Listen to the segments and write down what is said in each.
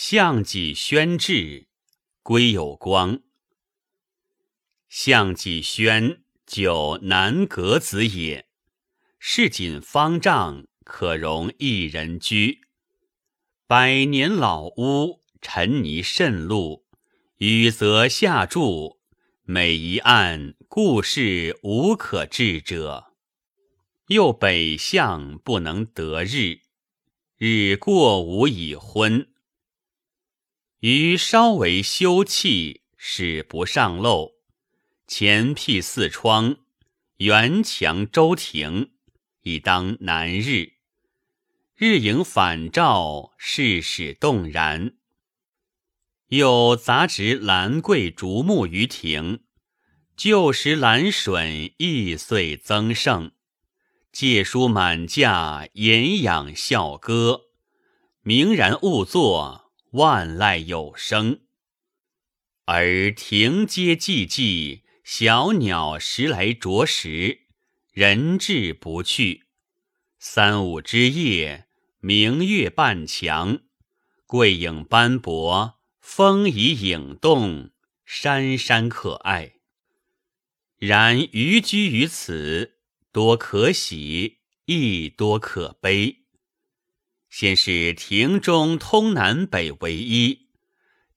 项脊轩志，归有光。项脊轩，九南阁子也。市井方丈，可容一人居。百年老屋，尘泥渗露，雨泽下注，每一案故事无可治者。又北向不能得日，日过无以昏。余稍为休憩，使不上漏。前辟四窗，垣墙周庭，以当南日。日影反照，世事动然。又杂植兰桂竹木于庭，旧时兰笋亦遂增盛。借书满架，言养笑歌，明然勿作，万籁有声。而庭阶寂寂，小鸟时来啄食，人至不去。三五之夜，明月半墙，桂影斑驳，风移影动，山山可爱。然余居于此。多可喜，亦多可悲。先是庭中通南北为一，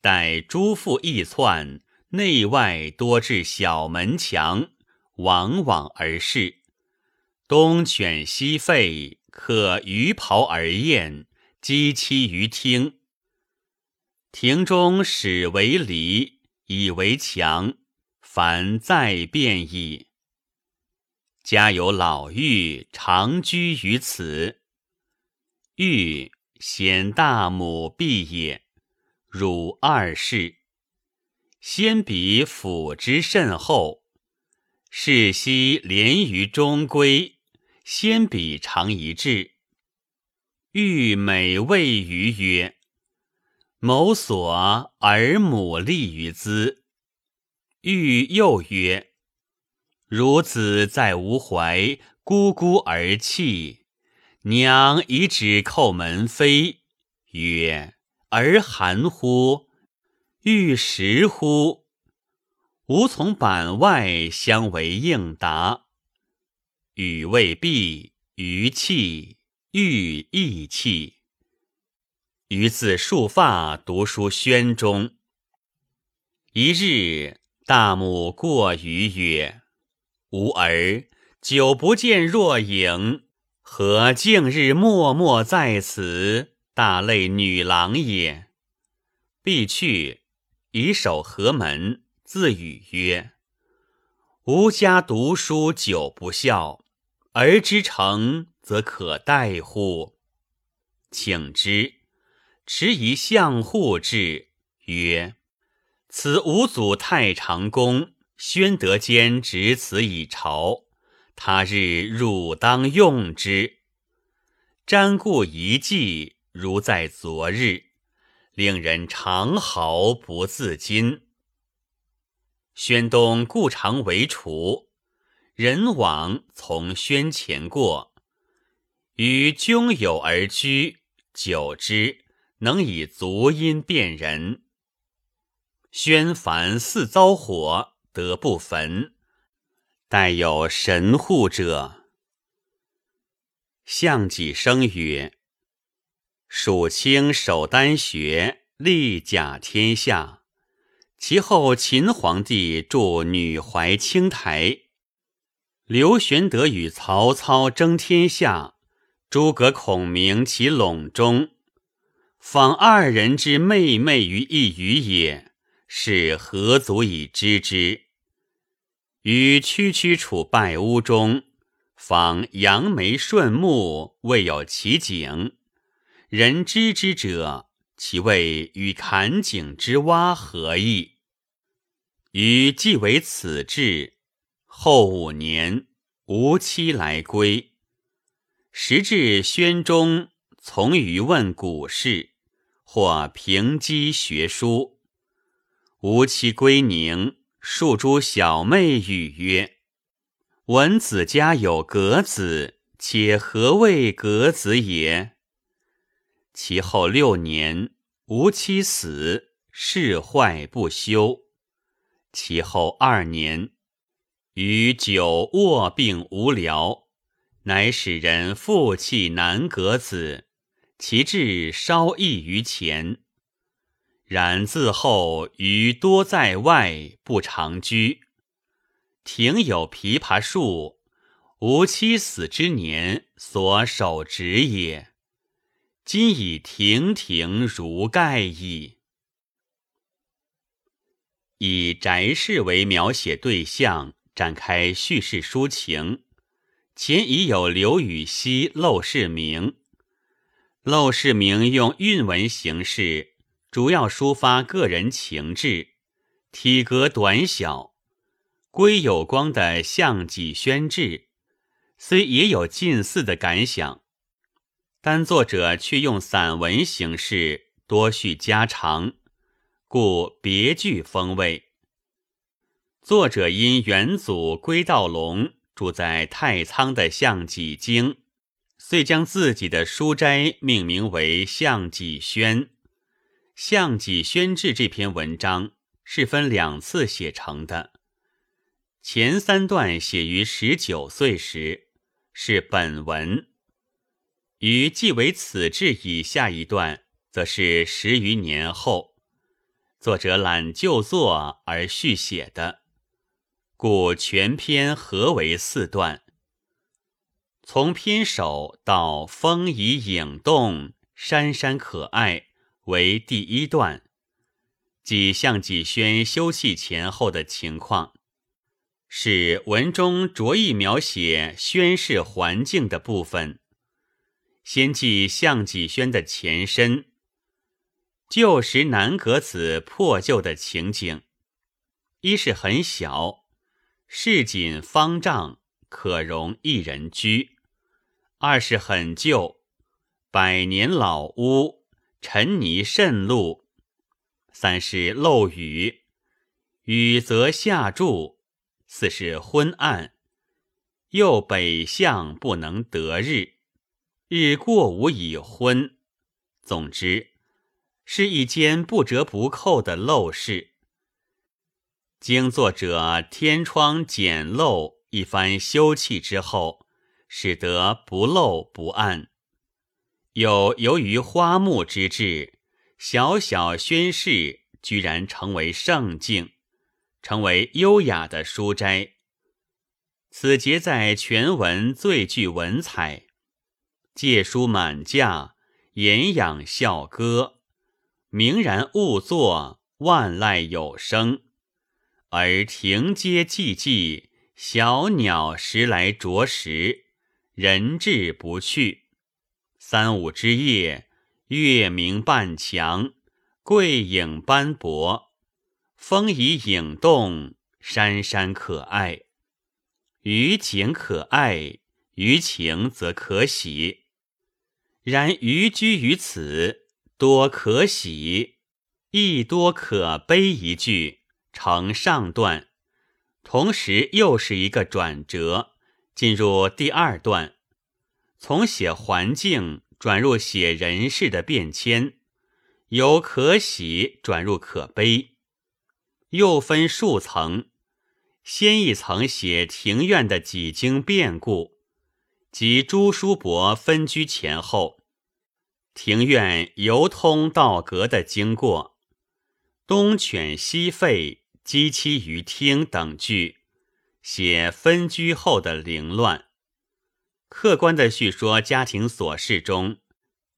待诸父一窜，内外多至小门墙，往往而逝。东犬西吠，可鱼袍而宴，鸡栖于厅。庭中始为篱，以为墙，凡再变矣。家有老妪常居于此，欲显大母必也，汝二世。先彼抚之甚厚，世夕连于中闺，先彼常一至。欲每谓于曰：“某所而母立于兹。”欲又曰。孺子在吾怀，咕咕而泣。娘以指叩门扉，曰：“儿寒乎？欲食乎？”吾从板外相为应答。语未毕，余泣，欲亦泣。余自束发读书轩中。一日，大母过于曰。吾儿久不见若影，何竟日默默在此？大类女郎也。必去，以手合门，自语曰：“吾家读书久不孝，儿之成则可待乎？”请之，持以相护之，曰：“此吾祖太常公。”宣德间执此以朝，他日汝当用之。瞻顾一记，如在昨日，令人长嚎不自禁。宣东故常为厨，人往从宣前过，与兄友而居，久之，能以足音辨人。宣凡似遭火。得不焚，待有神护者。项脊生曰：“蜀卿守丹学，立甲天下。其后秦皇帝筑女怀青台，刘玄德与曹操争天下，诸葛孔明其陇中，访二人之妹妹于一隅也，是何足以知之？”于区区处败屋中，访杨梅顺木，未有其景。人知之者，其谓与坎井之蛙何异？于既为此志，后五年，无期来归。时至宣中，从余问古事，或平机学书。无期归宁。数诸小妹语曰：“闻子家有格子，且何谓格子也？”其后六年，吾妻死，事坏不休。其后二年，余久卧病无聊，乃使人复弃南阁子，其志稍异于前。然自后余多在外，不常居。庭有枇杷树，吾妻死之年所手植也。今已亭亭如盖矣。以宅室为描写对象，展开叙事抒情。前已有刘禹锡《陋室铭》，《陋室铭》用韵文形式，主要抒发个人情志，体格短小。归有光的《项脊轩志》，虽也有近似的感想，但作者却用散文形式多叙家常。故别具风味。作者因元祖归道龙住在太仓的项脊京，遂将自己的书斋命名为项脊轩。《项脊轩志》这篇文章是分两次写成的，前三段写于十九岁时，是本文；与即为此志以下一段，则是十余年后。作者揽旧作而续写的，故全篇合为四段。从篇首到风移影动，山山可爱为第一段，即项脊轩休憩前后的情况，是文中着意描写宣室环境的部分。先记项脊轩的前身。旧时南阁子破旧的情景，一是很小，市井方丈，可容一人居；二是很旧，百年老屋，尘泥渗露；三是漏雨，雨则下注；四是昏暗，又北向不能得日，日过午已昏。总之。是一间不折不扣的陋室。经作者天窗简陋一番修葺之后，使得不漏不暗。有由于花木之志，小小轩室居然成为圣境，成为优雅的书斋。此节在全文最具文采，借书满架，言养笑歌。明然兀坐，万籁有声；而庭阶寂寂，小鸟时来啄食，人至不去。三五之夜，月明半墙，桂影斑驳，风移影动，山山可爱。于景可爱，于情则可喜。然余居于此。多可喜，亦多可悲。一句成上段，同时又是一个转折，进入第二段，从写环境转入写人事的变迁，由可喜转入可悲，又分数层，先一层写庭院的几经变故，及朱叔伯分居前后。庭院由通到阁的经过，东犬西吠，鸡栖于厅等句，写分居后的凌乱。客观的叙说家庭琐事中，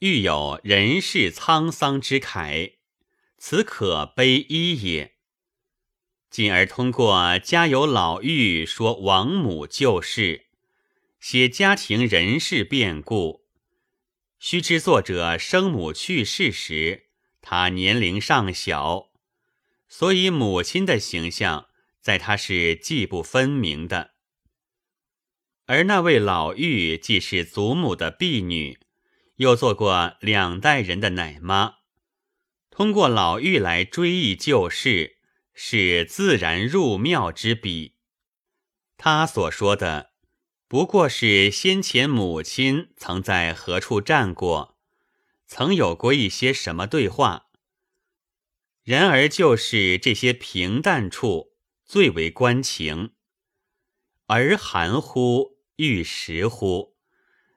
欲有人世沧桑之慨，此可悲一也。进而通过家有老妪说王母旧事，写家庭人事变故。须知作者生母去世时，他年龄尚小，所以母亲的形象在他是记不分明的。而那位老妪既是祖母的婢女，又做过两代人的奶妈，通过老妪来追忆旧事，是自然入庙之笔。他所说的。不过是先前母亲曾在何处站过，曾有过一些什么对话，然而就是这些平淡处最为关情。而含糊欲实乎？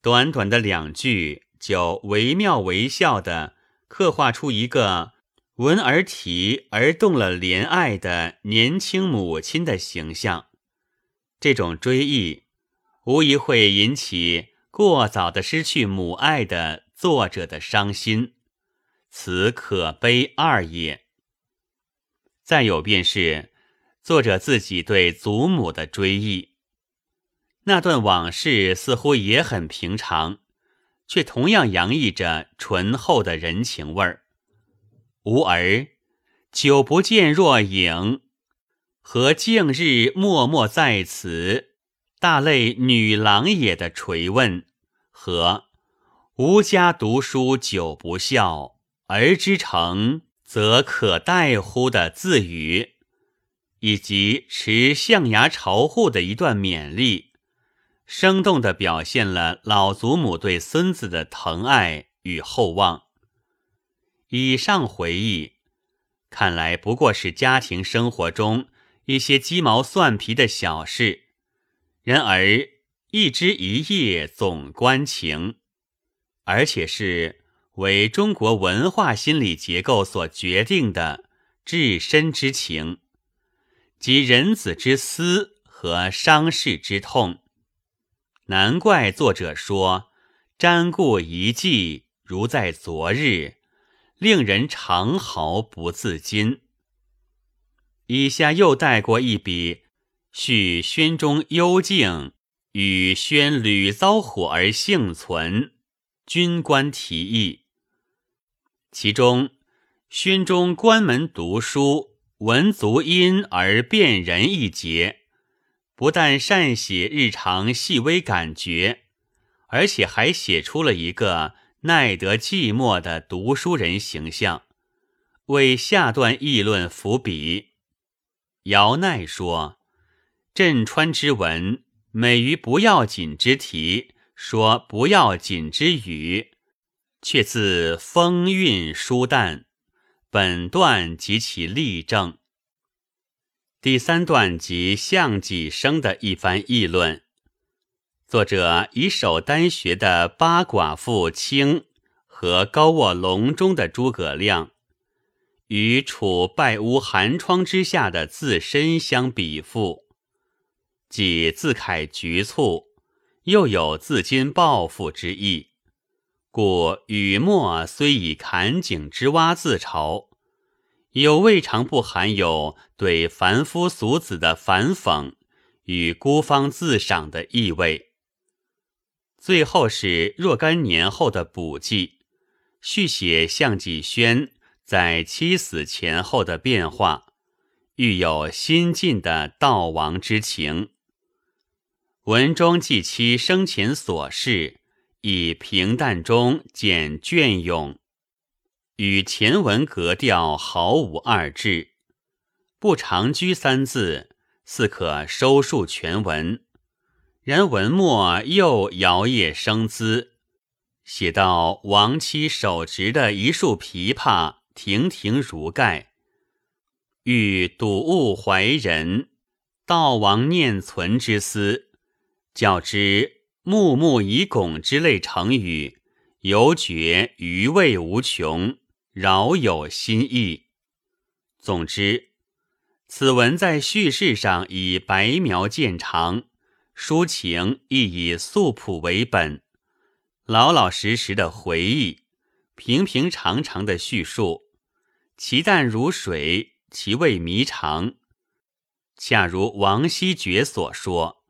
短短的两句，就惟妙惟肖的刻画出一个闻而啼而动了怜爱的年轻母亲的形象。这种追忆，无疑会引起过早的失去母爱的作者的伤心，此可悲二也。再有便是作者自己对祖母的追忆。那段往事似乎也很平常，却同样洋溢着醇厚的人情味儿。吾儿久不见若影，和近日默默在此，大泪女郎也的垂问，和吾家读书久不孝，儿之成则可待乎的自语，以及持象牙朝户的一段勉励。生动地表现了老祖母对孙子的疼爱与厚望。以上回忆，看来不过是家庭生活中一些鸡毛蒜皮的小事，然而一枝一叶总关情，而且是为中国文化心理结构所决定的至深之情，即人子之思和伤逝之痛。难怪作者说：“瞻顾一迹，如在昨日，令人长嚎不自禁。”以下又带过一笔，叙宣中幽静与宣屡遭火而幸存，军官提议。其中，宣中关门读书，闻足音而辨人一节。不但善写日常细微感觉，而且还写出了一个耐得寂寞的读书人形象，为下段议论伏笔。姚鼐说：“镇川之文美于不要紧之题，说不要紧之语，却自风韵疏淡。本段及其例证。”第三段即项脊生的一番议论，作者以首单学的八寡妇卿和高卧笼中的诸葛亮，与处败屋寒窗之下的自身相比附，既自慨局促，又有自矜抱负之意，故语末虽以坎井之蛙自嘲。有未尝不含有对凡夫俗子的反讽与孤芳自赏的意味。最后是若干年后的补记，续写项脊轩在妻死前后的变化，欲有新晋的悼亡之情。文中记其生前所事，以平淡中见隽永。与前文格调毫无二致，不长居三字似可收束全文，然文末又摇曳生姿，写到亡妻手执的一束琵琶，亭亭如盖。欲睹物怀人，悼亡念存之思，较之木木以拱之类成语，犹觉余味无穷。饶有新意。总之，此文在叙事上以白描见长，抒情亦以素朴为本，老老实实的回忆，平平常常的叙述，其淡如水，其味弥长。恰如王希爵所说：“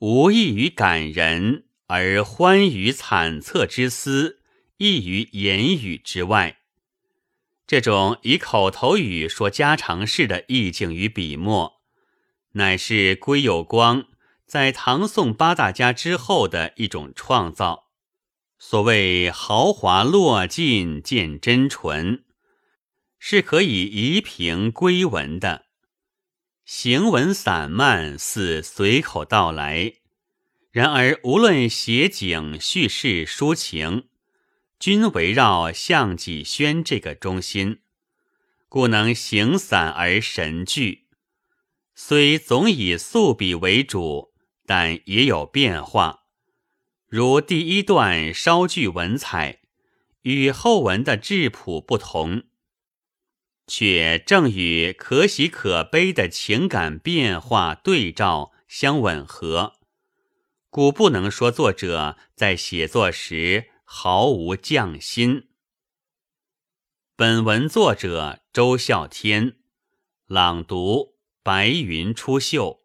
无异于感人，而欢于惨恻之思，异于言语之外。”这种以口头语说家常事的意境与笔墨，乃是归有光在唐宋八大家之后的一种创造。所谓豪华落尽见真纯，是可以移平归文的。行文散漫，似随口道来；然而无论写景、叙事、抒情。均围绕项脊轩这个中心，故能形散而神聚。虽总以素笔为主，但也有变化。如第一段稍具文采，与后文的质朴不同，却正与可喜可悲的情感变化对照相吻合，故不能说作者在写作时毫无匠心。本文作者周孝天，朗读。白云出岫。